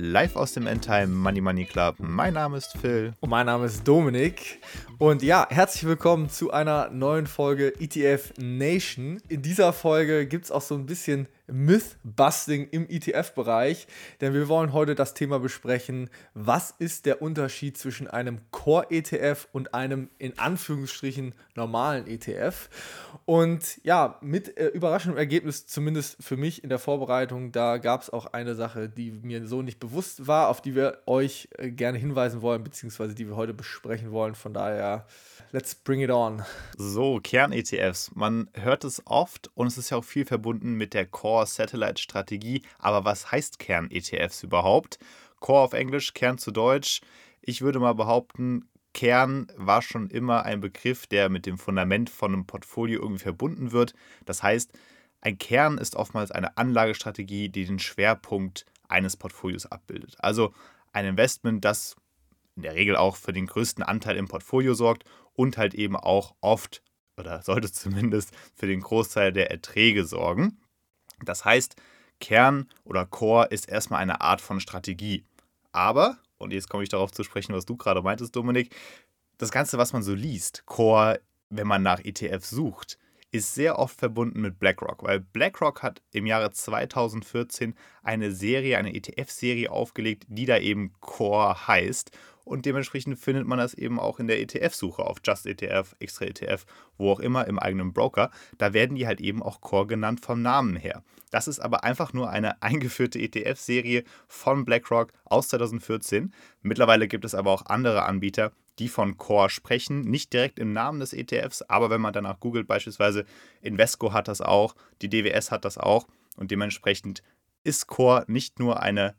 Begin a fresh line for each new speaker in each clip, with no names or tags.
live aus dem Endtime Money Money Club. Mein Name ist Phil.
Und mein Name ist Dominik. Und ja, herzlich willkommen zu einer neuen Folge ETF Nation. In dieser Folge gibt es auch so ein bisschen Myth-Busting im ETF-Bereich, denn wir wollen heute das Thema besprechen, was ist der Unterschied zwischen einem Core-ETF und einem in Anführungsstrichen normalen ETF. Und ja, mit äh, überraschendem Ergebnis, zumindest für mich in der Vorbereitung, da gab es auch eine Sache, die mir so nicht bewusst war, auf die wir euch äh, gerne hinweisen wollen, beziehungsweise die wir heute besprechen wollen. Von daher let's bring it on.
So, Kern-ETFs. Man hört es oft und es ist ja auch viel verbunden mit der Core-Satellite-Strategie. Aber was heißt Kern-ETFs überhaupt? Core auf Englisch, Kern zu Deutsch. Ich würde mal behaupten, Kern war schon immer ein Begriff, der mit dem Fundament von einem Portfolio irgendwie verbunden wird. Das heißt, ein Kern ist oftmals eine Anlagestrategie, die den Schwerpunkt eines Portfolios abbildet. Also ein Investment, das in der Regel auch für den größten Anteil im Portfolio sorgt und halt eben auch oft oder sollte zumindest für den Großteil der Erträge sorgen. Das heißt, Kern oder Core ist erstmal eine Art von Strategie. Aber, und jetzt komme ich darauf zu sprechen, was du gerade meintest, Dominik, das Ganze, was man so liest, Core, wenn man nach ETFs sucht, ist sehr oft verbunden mit BlackRock, weil BlackRock hat im Jahre 2014 eine Serie, eine ETF-Serie aufgelegt, die da eben Core heißt und dementsprechend findet man das eben auch in der ETF-Suche auf Just ETF, Extra ETF, wo auch immer im eigenen Broker. Da werden die halt eben auch Core genannt vom Namen her. Das ist aber einfach nur eine eingeführte ETF-Serie von BlackRock aus 2014. Mittlerweile gibt es aber auch andere Anbieter, die von Core sprechen, nicht direkt im Namen des ETFs, aber wenn man danach googelt, beispielsweise Invesco hat das auch, die DWS hat das auch und dementsprechend ist Core nicht nur eine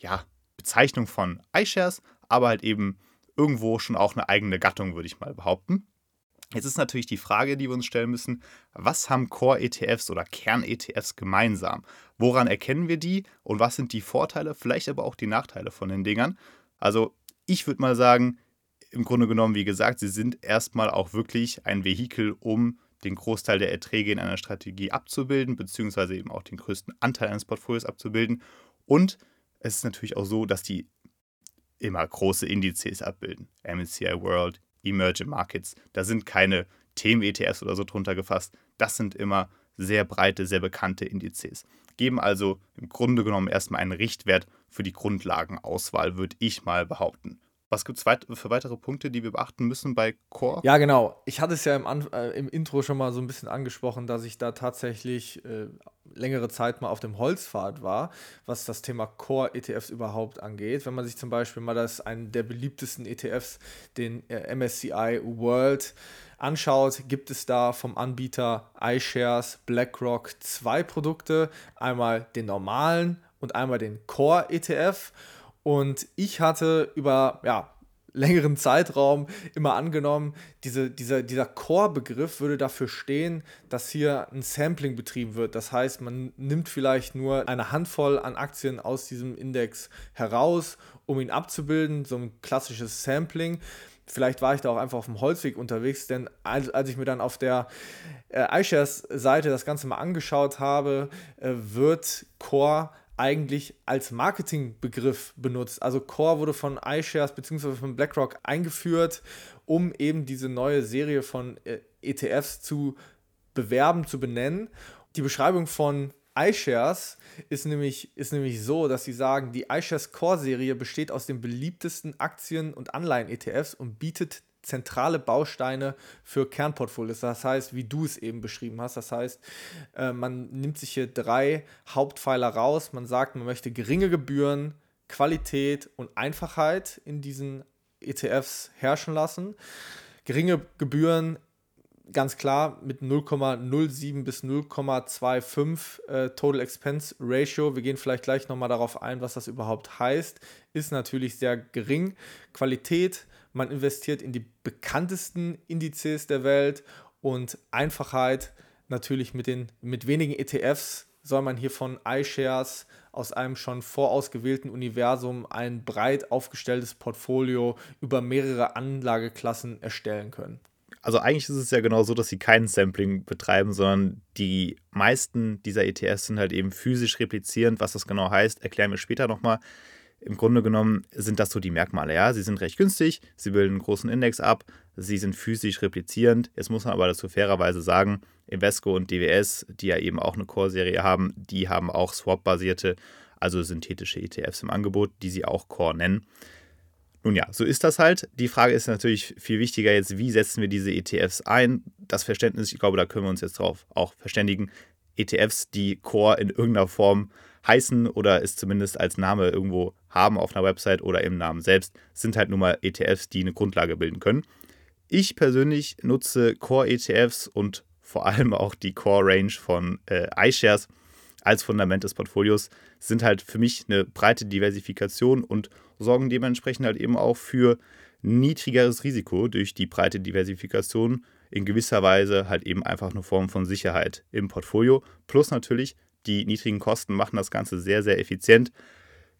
ja, Bezeichnung von iShares, aber halt eben irgendwo schon auch eine eigene Gattung, würde ich mal behaupten. Jetzt ist natürlich die Frage, die wir uns stellen müssen, was haben Core-ETFs oder Kern-ETFs gemeinsam? Woran erkennen wir die und was sind die Vorteile, vielleicht aber auch die Nachteile von den Dingern? Also ich würde mal sagen, im Grunde genommen, wie gesagt, sie sind erstmal auch wirklich ein Vehikel, um den Großteil der Erträge in einer Strategie abzubilden, beziehungsweise eben auch den größten Anteil eines Portfolios abzubilden. Und es ist natürlich auch so, dass die immer große Indizes abbilden. MSCI World, Emerging Markets, da sind keine Themen-ETFs oder so drunter gefasst. Das sind immer sehr breite, sehr bekannte Indizes. Geben also im Grunde genommen erstmal einen Richtwert für die Grundlagenauswahl, würde ich mal behaupten. Was gibt es für weitere Punkte, die wir beachten müssen bei Core?
Ja, genau. Ich hatte es ja im, äh, im Intro schon mal so ein bisschen angesprochen, dass ich da tatsächlich äh, längere Zeit mal auf dem Holzpfad war, was das Thema Core-ETFs überhaupt angeht. Wenn man sich zum Beispiel mal das einen der beliebtesten ETFs, den äh, MSCI World, anschaut, gibt es da vom Anbieter iShares BlackRock zwei Produkte. Einmal den normalen und einmal den Core-ETF. Und ich hatte über ja, längeren Zeitraum immer angenommen, diese, dieser, dieser Core-Begriff würde dafür stehen, dass hier ein Sampling betrieben wird. Das heißt, man nimmt vielleicht nur eine Handvoll an Aktien aus diesem Index heraus, um ihn abzubilden, so ein klassisches Sampling. Vielleicht war ich da auch einfach auf dem Holzweg unterwegs, denn als, als ich mir dann auf der äh, iShares-Seite das Ganze mal angeschaut habe, äh, wird Core eigentlich als Marketingbegriff benutzt. Also Core wurde von iShares bzw. von BlackRock eingeführt, um eben diese neue Serie von äh, ETFs zu bewerben, zu benennen. Die Beschreibung von iShares ist nämlich, ist nämlich so, dass sie sagen, die iShares Core-Serie besteht aus den beliebtesten Aktien- und Anleihen-ETFs und bietet zentrale Bausteine für Kernportfolios. Das heißt, wie du es eben beschrieben hast, das heißt, äh, man nimmt sich hier drei Hauptpfeiler raus. Man sagt, man möchte geringe Gebühren, Qualität und Einfachheit in diesen ETFs herrschen lassen. Geringe Gebühren ganz klar mit 0,07 bis 0,25 äh, Total Expense Ratio. Wir gehen vielleicht gleich nochmal darauf ein, was das überhaupt heißt. Ist natürlich sehr gering. Qualität man investiert in die bekanntesten Indizes der Welt und Einfachheit natürlich mit, den, mit wenigen ETFs soll man hier von iShares aus einem schon vorausgewählten Universum ein breit aufgestelltes Portfolio über mehrere Anlageklassen erstellen können.
Also eigentlich ist es ja genau so, dass sie kein Sampling betreiben, sondern die meisten dieser ETFs sind halt eben physisch replizierend. Was das genau heißt, erklären wir später nochmal. Im Grunde genommen sind das so die Merkmale. Ja, sie sind recht günstig, sie bilden einen großen Index ab, sie sind physisch replizierend. Jetzt muss man aber dazu fairerweise sagen, Invesco und DWS, die ja eben auch eine Core-Serie haben, die haben auch Swap-basierte, also synthetische ETFs im Angebot, die sie auch Core nennen. Nun ja, so ist das halt. Die Frage ist natürlich viel wichtiger jetzt, wie setzen wir diese ETFs ein? Das Verständnis, ich glaube, da können wir uns jetzt drauf auch verständigen. ETFs, die Core in irgendeiner Form heißen oder es zumindest als Name irgendwo haben auf einer Website oder im Namen selbst, sind halt nun mal ETFs, die eine Grundlage bilden können. Ich persönlich nutze Core-ETFs und vor allem auch die Core-Range von äh, iShares als Fundament des Portfolios, sind halt für mich eine breite Diversifikation und sorgen dementsprechend halt eben auch für niedrigeres Risiko durch die breite Diversifikation. In gewisser Weise halt eben einfach eine Form von Sicherheit im Portfolio. Plus natürlich die niedrigen Kosten machen das Ganze sehr, sehr effizient.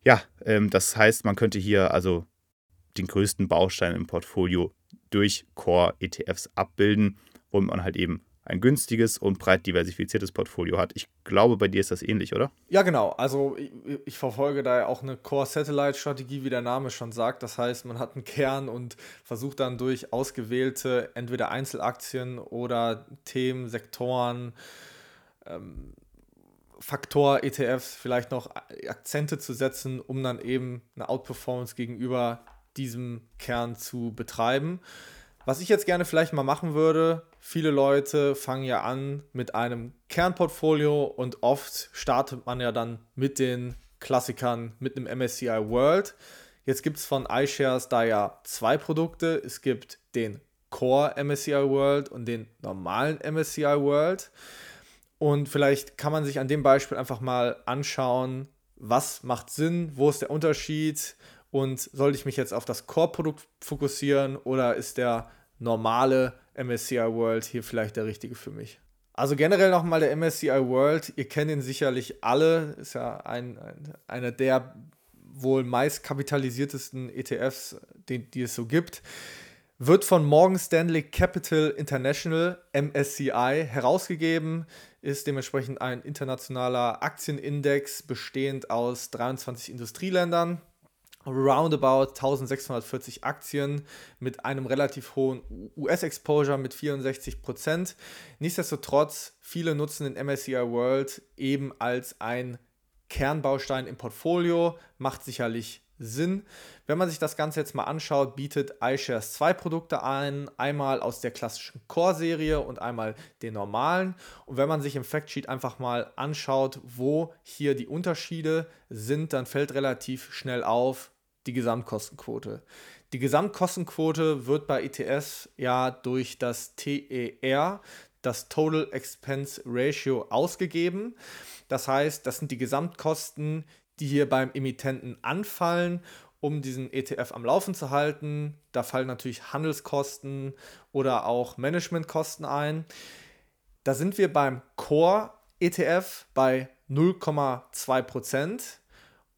Ja, ähm, das heißt, man könnte hier also den größten Baustein im Portfolio durch Core-ETFs abbilden, womit man halt eben ein günstiges und breit diversifiziertes Portfolio hat. Ich glaube, bei dir ist das ähnlich, oder?
Ja, genau. Also ich, ich verfolge da ja auch eine Core-Satellite-Strategie, wie der Name schon sagt. Das heißt, man hat einen Kern und versucht dann durch ausgewählte entweder Einzelaktien oder Themen, Sektoren, ähm, Faktor-ETFs vielleicht noch Akzente zu setzen, um dann eben eine Outperformance gegenüber diesem Kern zu betreiben. Was ich jetzt gerne vielleicht mal machen würde, viele Leute fangen ja an mit einem Kernportfolio und oft startet man ja dann mit den Klassikern, mit einem MSCI World. Jetzt gibt es von iShares da ja zwei Produkte. Es gibt den Core MSCI World und den normalen MSCI World. Und vielleicht kann man sich an dem Beispiel einfach mal anschauen, was macht Sinn, wo ist der Unterschied und sollte ich mich jetzt auf das Core-Produkt fokussieren oder ist der normale MSCI World hier vielleicht der richtige für mich. Also generell nochmal der MSCI World, ihr kennt ihn sicherlich alle, ist ja ein, ein, einer der wohl meist kapitalisiertesten ETFs, die, die es so gibt. Wird von Morgan Stanley Capital International MSCI herausgegeben, ist dementsprechend ein internationaler Aktienindex bestehend aus 23 Industrieländern roundabout 1640 Aktien mit einem relativ hohen US-Exposure mit 64%. Nichtsdestotrotz, viele nutzen den MSCI World eben als ein Kernbaustein im Portfolio, macht sicherlich Sinn. Wenn man sich das Ganze jetzt mal anschaut, bietet iShares zwei Produkte ein, einmal aus der klassischen Core-Serie und einmal den normalen. Und wenn man sich im Factsheet einfach mal anschaut, wo hier die Unterschiede sind, dann fällt relativ schnell auf, die Gesamtkostenquote. Die Gesamtkostenquote wird bei ETS ja durch das TER, das Total Expense Ratio, ausgegeben. Das heißt, das sind die Gesamtkosten, die hier beim Emittenten anfallen, um diesen ETF am Laufen zu halten. Da fallen natürlich Handelskosten oder auch Managementkosten ein. Da sind wir beim Core ETF bei 0,2 Prozent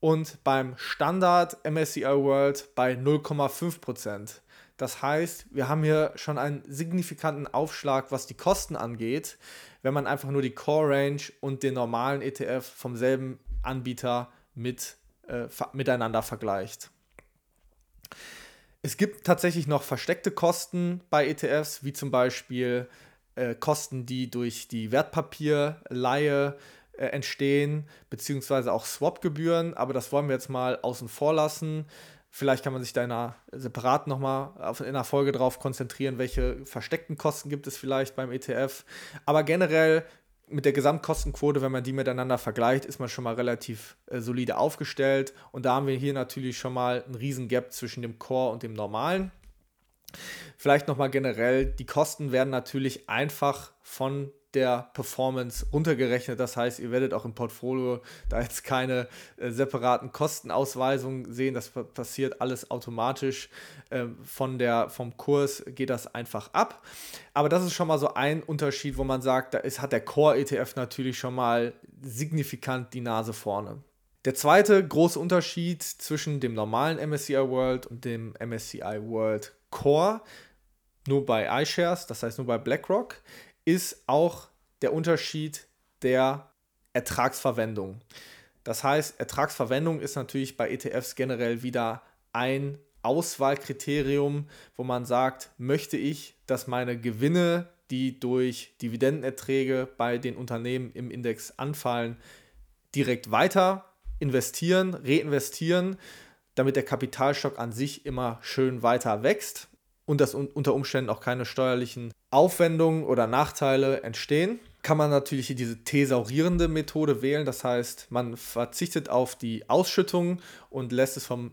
und beim Standard MSCI World bei 0,5%. Das heißt, wir haben hier schon einen signifikanten Aufschlag, was die Kosten angeht, wenn man einfach nur die Core Range und den normalen ETF vom selben Anbieter mit, äh, miteinander vergleicht. Es gibt tatsächlich noch versteckte Kosten bei ETFs, wie zum Beispiel äh, Kosten, die durch die Wertpapierleihe äh, entstehen, beziehungsweise auch Swap-Gebühren, aber das wollen wir jetzt mal außen vor lassen. Vielleicht kann man sich da in einer separat nochmal in einer Folge drauf konzentrieren, welche versteckten Kosten gibt es vielleicht beim ETF. Aber generell mit der Gesamtkostenquote, wenn man die miteinander vergleicht, ist man schon mal relativ äh, solide aufgestellt. Und da haben wir hier natürlich schon mal einen riesen Gap zwischen dem Core und dem normalen. Vielleicht nochmal generell, die Kosten werden natürlich einfach von der Performance runtergerechnet. Das heißt, ihr werdet auch im Portfolio da jetzt keine äh, separaten Kostenausweisungen sehen. Das passiert alles automatisch. Ähm, von der, vom Kurs geht das einfach ab. Aber das ist schon mal so ein Unterschied, wo man sagt, da ist, hat der Core-ETF natürlich schon mal signifikant die Nase vorne. Der zweite große Unterschied zwischen dem normalen MSCI World und dem MSCI World Core, nur bei iShares, das heißt nur bei BlackRock, ist auch der Unterschied der Ertragsverwendung. Das heißt, Ertragsverwendung ist natürlich bei ETFs generell wieder ein Auswahlkriterium, wo man sagt, möchte ich, dass meine Gewinne, die durch Dividendenerträge bei den Unternehmen im Index anfallen, direkt weiter investieren, reinvestieren, damit der Kapitalstock an sich immer schön weiter wächst und dass unter Umständen auch keine steuerlichen Aufwendungen oder Nachteile entstehen, kann man natürlich diese thesaurierende Methode wählen. Das heißt, man verzichtet auf die Ausschüttung und lässt es vom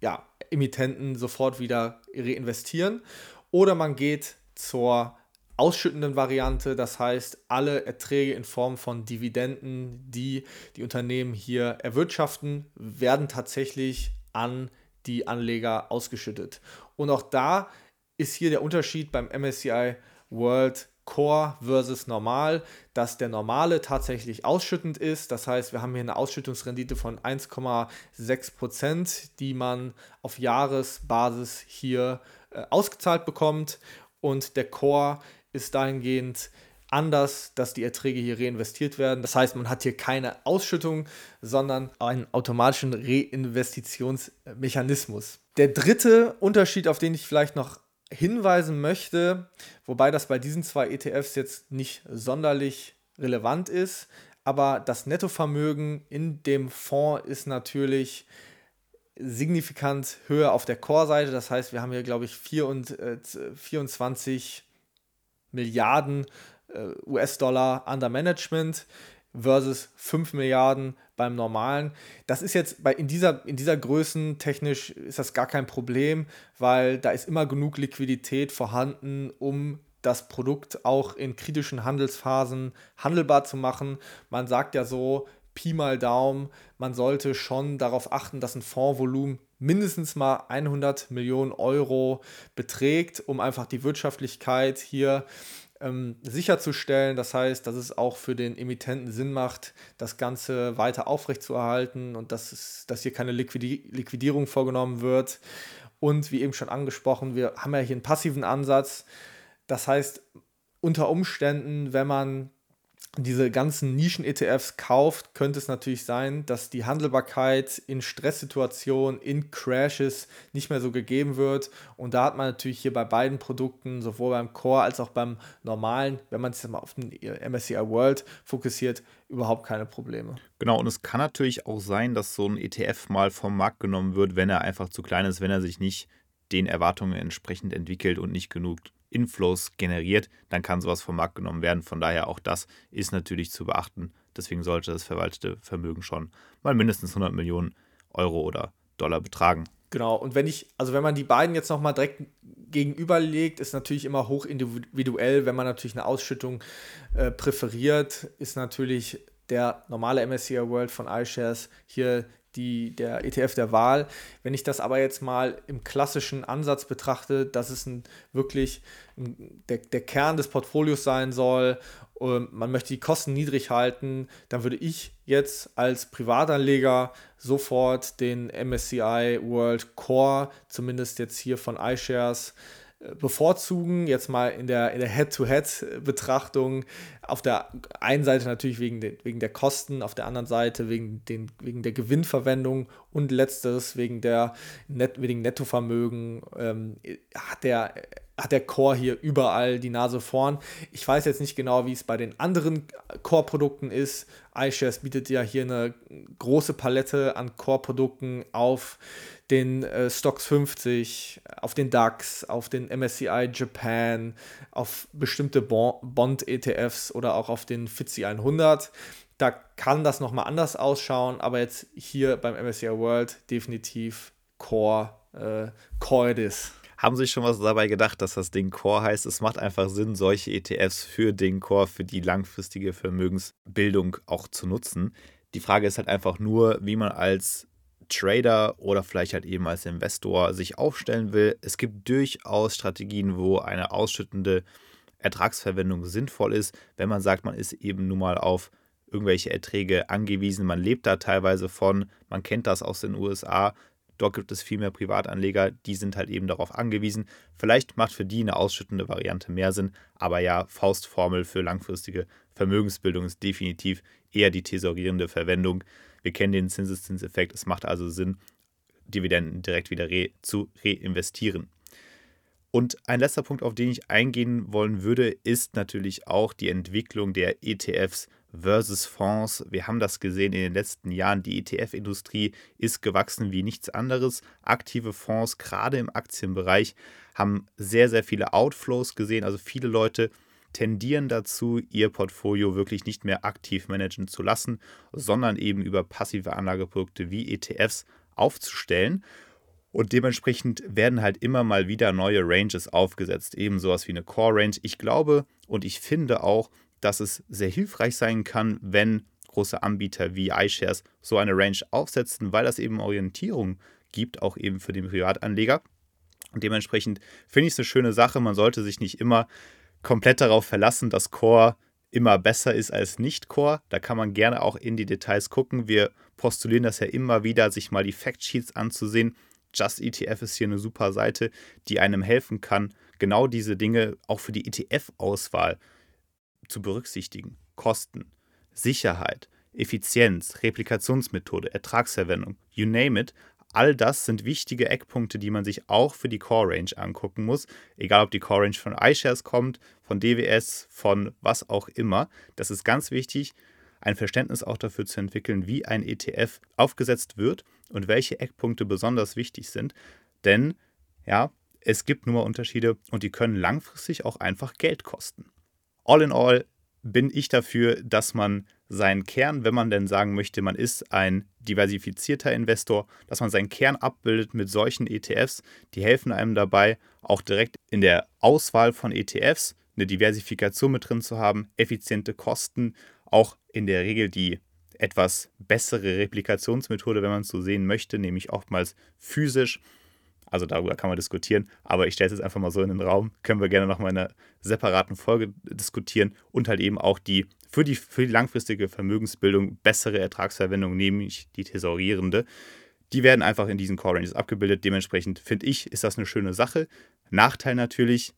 ja, Emittenten sofort wieder reinvestieren. Oder man geht zur ausschüttenden Variante, das heißt, alle Erträge in Form von Dividenden, die die Unternehmen hier erwirtschaften, werden tatsächlich an die Anleger ausgeschüttet. Und auch da ist hier der Unterschied beim MSCI World Core versus Normal, dass der Normale tatsächlich ausschüttend ist. Das heißt, wir haben hier eine Ausschüttungsrendite von 1,6 Prozent, die man auf Jahresbasis hier äh, ausgezahlt bekommt. Und der Core ist dahingehend anders, dass die Erträge hier reinvestiert werden. Das heißt, man hat hier keine Ausschüttung, sondern einen automatischen Reinvestitionsmechanismus. Der dritte Unterschied, auf den ich vielleicht noch hinweisen möchte, wobei das bei diesen zwei ETFs jetzt nicht sonderlich relevant ist, aber das Nettovermögen in dem Fonds ist natürlich signifikant höher auf der Core-Seite. Das heißt, wir haben hier, glaube ich, 24 Milliarden äh, US-Dollar under Management versus 5 Milliarden beim normalen. Das ist jetzt bei, in, dieser, in dieser Größen technisch ist das gar kein Problem, weil da ist immer genug Liquidität vorhanden, um das Produkt auch in kritischen Handelsphasen handelbar zu machen. Man sagt ja so, Pi mal Daumen, man sollte schon darauf achten, dass ein Fondsvolumen mindestens mal 100 Millionen Euro beträgt, um einfach die Wirtschaftlichkeit hier äh, ähm, sicherzustellen. Das heißt, dass es auch für den Emittenten Sinn macht, das Ganze weiter aufrechtzuerhalten und dass, es, dass hier keine Liquidi Liquidierung vorgenommen wird. Und wie eben schon angesprochen, wir haben ja hier einen passiven Ansatz. Das heißt, unter Umständen, wenn man diese ganzen Nischen-ETFs kauft, könnte es natürlich sein, dass die Handelbarkeit in Stresssituationen, in Crashes nicht mehr so gegeben wird. Und da hat man natürlich hier bei beiden Produkten, sowohl beim Core als auch beim normalen, wenn man sich mal auf den MSCI World fokussiert, überhaupt keine Probleme.
Genau, und es kann natürlich auch sein, dass so ein ETF mal vom Markt genommen wird, wenn er einfach zu klein ist, wenn er sich nicht den Erwartungen entsprechend entwickelt und nicht genug Inflows generiert, dann kann sowas vom Markt genommen werden. Von daher auch das ist natürlich zu beachten. Deswegen sollte das verwaltete Vermögen schon mal mindestens 100 Millionen Euro oder Dollar betragen.
Genau, und wenn ich, also wenn man die beiden jetzt nochmal direkt gegenüberlegt, ist natürlich immer hoch individuell. Wenn man natürlich eine Ausschüttung äh, präferiert, ist natürlich der normale MSCI World von iShares hier die, der ETF der Wahl. Wenn ich das aber jetzt mal im klassischen Ansatz betrachte, dass es ein, wirklich der, der Kern des Portfolios sein soll, und man möchte die Kosten niedrig halten, dann würde ich jetzt als Privatanleger sofort den MSCI World Core, zumindest jetzt hier von iShares, bevorzugen, jetzt mal in der, in der Head-to-Head-Betrachtung. Auf der einen Seite natürlich wegen, de, wegen der Kosten, auf der anderen Seite wegen, den, wegen der Gewinnverwendung und letzteres wegen der Net, wegen Nettovermögen ähm, hat der hat der Core hier überall die Nase vorn. Ich weiß jetzt nicht genau, wie es bei den anderen Core-Produkten ist. iShares bietet ja hier eine große Palette an Core-Produkten auf den äh, Stocks 50, auf den DAX, auf den MSCI Japan, auf bestimmte Bond-ETFs oder auch auf den FTSE 100. Da kann das nochmal anders ausschauen, aber jetzt hier beim MSCI World definitiv Core, äh, Core it is.
Haben Sie sich schon was dabei gedacht, dass das Ding Core heißt? Es macht einfach Sinn, solche ETFs für den Core, für die langfristige Vermögensbildung auch zu nutzen. Die Frage ist halt einfach nur, wie man als Trader oder vielleicht halt eben als Investor sich aufstellen will. Es gibt durchaus Strategien, wo eine ausschüttende Ertragsverwendung sinnvoll ist, wenn man sagt, man ist eben nun mal auf irgendwelche Erträge angewiesen. Man lebt da teilweise von, man kennt das aus den USA. Dort gibt es viel mehr Privatanleger, die sind halt eben darauf angewiesen. Vielleicht macht für die eine ausschüttende Variante mehr Sinn, aber ja, Faustformel für langfristige Vermögensbildung ist definitiv eher die tesorierende Verwendung. Wir kennen den Zinseszinseffekt. Es macht also Sinn, Dividenden direkt wieder re zu reinvestieren. Und ein letzter Punkt, auf den ich eingehen wollen würde, ist natürlich auch die Entwicklung der ETFs versus Fonds. Wir haben das gesehen in den letzten Jahren. Die ETF-Industrie ist gewachsen wie nichts anderes. Aktive Fonds, gerade im Aktienbereich, haben sehr, sehr viele Outflows gesehen. Also viele Leute tendieren dazu, ihr Portfolio wirklich nicht mehr aktiv managen zu lassen, sondern eben über passive Anlageprodukte wie ETFs aufzustellen. Und dementsprechend werden halt immer mal wieder neue Ranges aufgesetzt, eben sowas wie eine Core Range. Ich glaube und ich finde auch, dass es sehr hilfreich sein kann, wenn große Anbieter wie iShares so eine Range aufsetzen, weil das eben Orientierung gibt, auch eben für den Privatanleger. Und dementsprechend finde ich es eine schöne Sache. Man sollte sich nicht immer komplett darauf verlassen, dass Core immer besser ist als Nicht-Core. Da kann man gerne auch in die Details gucken. Wir postulieren das ja immer wieder, sich mal die Factsheets anzusehen Just ETF ist hier eine super Seite, die einem helfen kann, genau diese Dinge auch für die ETF-Auswahl zu berücksichtigen. Kosten, Sicherheit, Effizienz, Replikationsmethode, Ertragsverwendung, you name it. All das sind wichtige Eckpunkte, die man sich auch für die Core Range angucken muss. Egal, ob die Core Range von iShares kommt, von DWS, von was auch immer. Das ist ganz wichtig, ein Verständnis auch dafür zu entwickeln, wie ein ETF aufgesetzt wird und welche Eckpunkte besonders wichtig sind. Denn ja, es gibt nur Unterschiede und die können langfristig auch einfach Geld kosten. All in all bin ich dafür, dass man seinen Kern, wenn man denn sagen möchte, man ist ein diversifizierter Investor, dass man seinen Kern abbildet mit solchen ETFs, die helfen einem dabei, auch direkt in der Auswahl von ETFs eine Diversifikation mit drin zu haben, effiziente Kosten auch in der Regel die etwas bessere Replikationsmethode, wenn man es so sehen möchte, nämlich oftmals physisch. Also darüber kann man diskutieren, aber ich stelle es jetzt einfach mal so in den Raum. Können wir gerne nochmal in einer separaten Folge diskutieren und halt eben auch die für die, für die langfristige Vermögensbildung bessere Ertragsverwendung, nämlich die thesaurierende. Die werden einfach in diesen Core Ranges abgebildet. Dementsprechend finde ich, ist das eine schöne Sache. Nachteil natürlich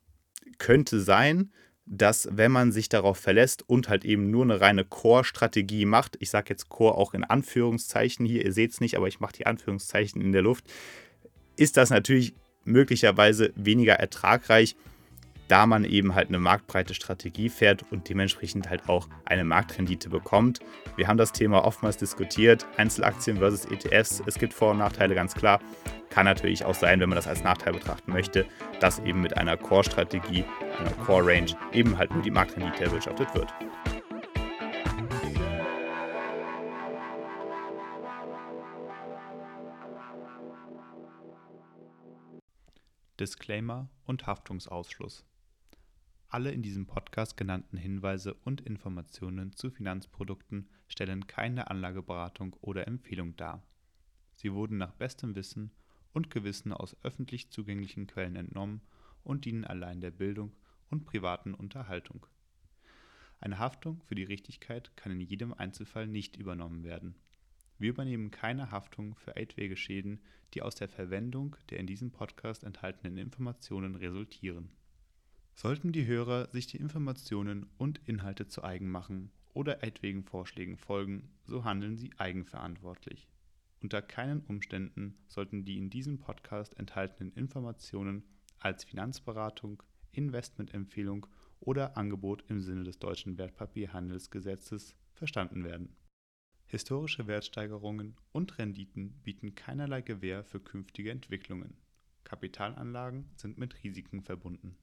könnte sein, dass wenn man sich darauf verlässt und halt eben nur eine reine Core-Strategie macht, ich sage jetzt Core auch in Anführungszeichen hier, ihr seht es nicht, aber ich mache die Anführungszeichen in der Luft, ist das natürlich möglicherweise weniger ertragreich, da man eben halt eine marktbreite Strategie fährt und dementsprechend halt auch eine Marktrendite bekommt. Wir haben das Thema oftmals diskutiert, Einzelaktien versus ETFs, es gibt Vor- und Nachteile ganz klar. Kann natürlich auch sein, wenn man das als Nachteil betrachten möchte, dass eben mit einer Core-Strategie, einer Core-Range eben halt nur die Marktrendite erwirtschaftet wird. Disclaimer und Haftungsausschluss. Alle in diesem Podcast genannten Hinweise und Informationen zu Finanzprodukten stellen keine Anlageberatung oder Empfehlung dar. Sie wurden nach bestem Wissen und Gewissen aus öffentlich zugänglichen Quellen entnommen und dienen allein der Bildung und privaten Unterhaltung. Eine Haftung für die Richtigkeit kann in jedem Einzelfall nicht übernommen werden. Wir übernehmen keine Haftung für etwaige Schäden, die aus der Verwendung der in diesem Podcast enthaltenen Informationen resultieren. Sollten die Hörer sich die Informationen und Inhalte zu eigen machen oder etwaigen Vorschlägen folgen, so handeln sie eigenverantwortlich. Unter keinen Umständen sollten die in diesem Podcast enthaltenen Informationen als Finanzberatung, Investmentempfehlung oder Angebot im Sinne des deutschen Wertpapierhandelsgesetzes verstanden werden. Historische Wertsteigerungen und Renditen bieten keinerlei Gewähr für künftige Entwicklungen. Kapitalanlagen sind mit Risiken verbunden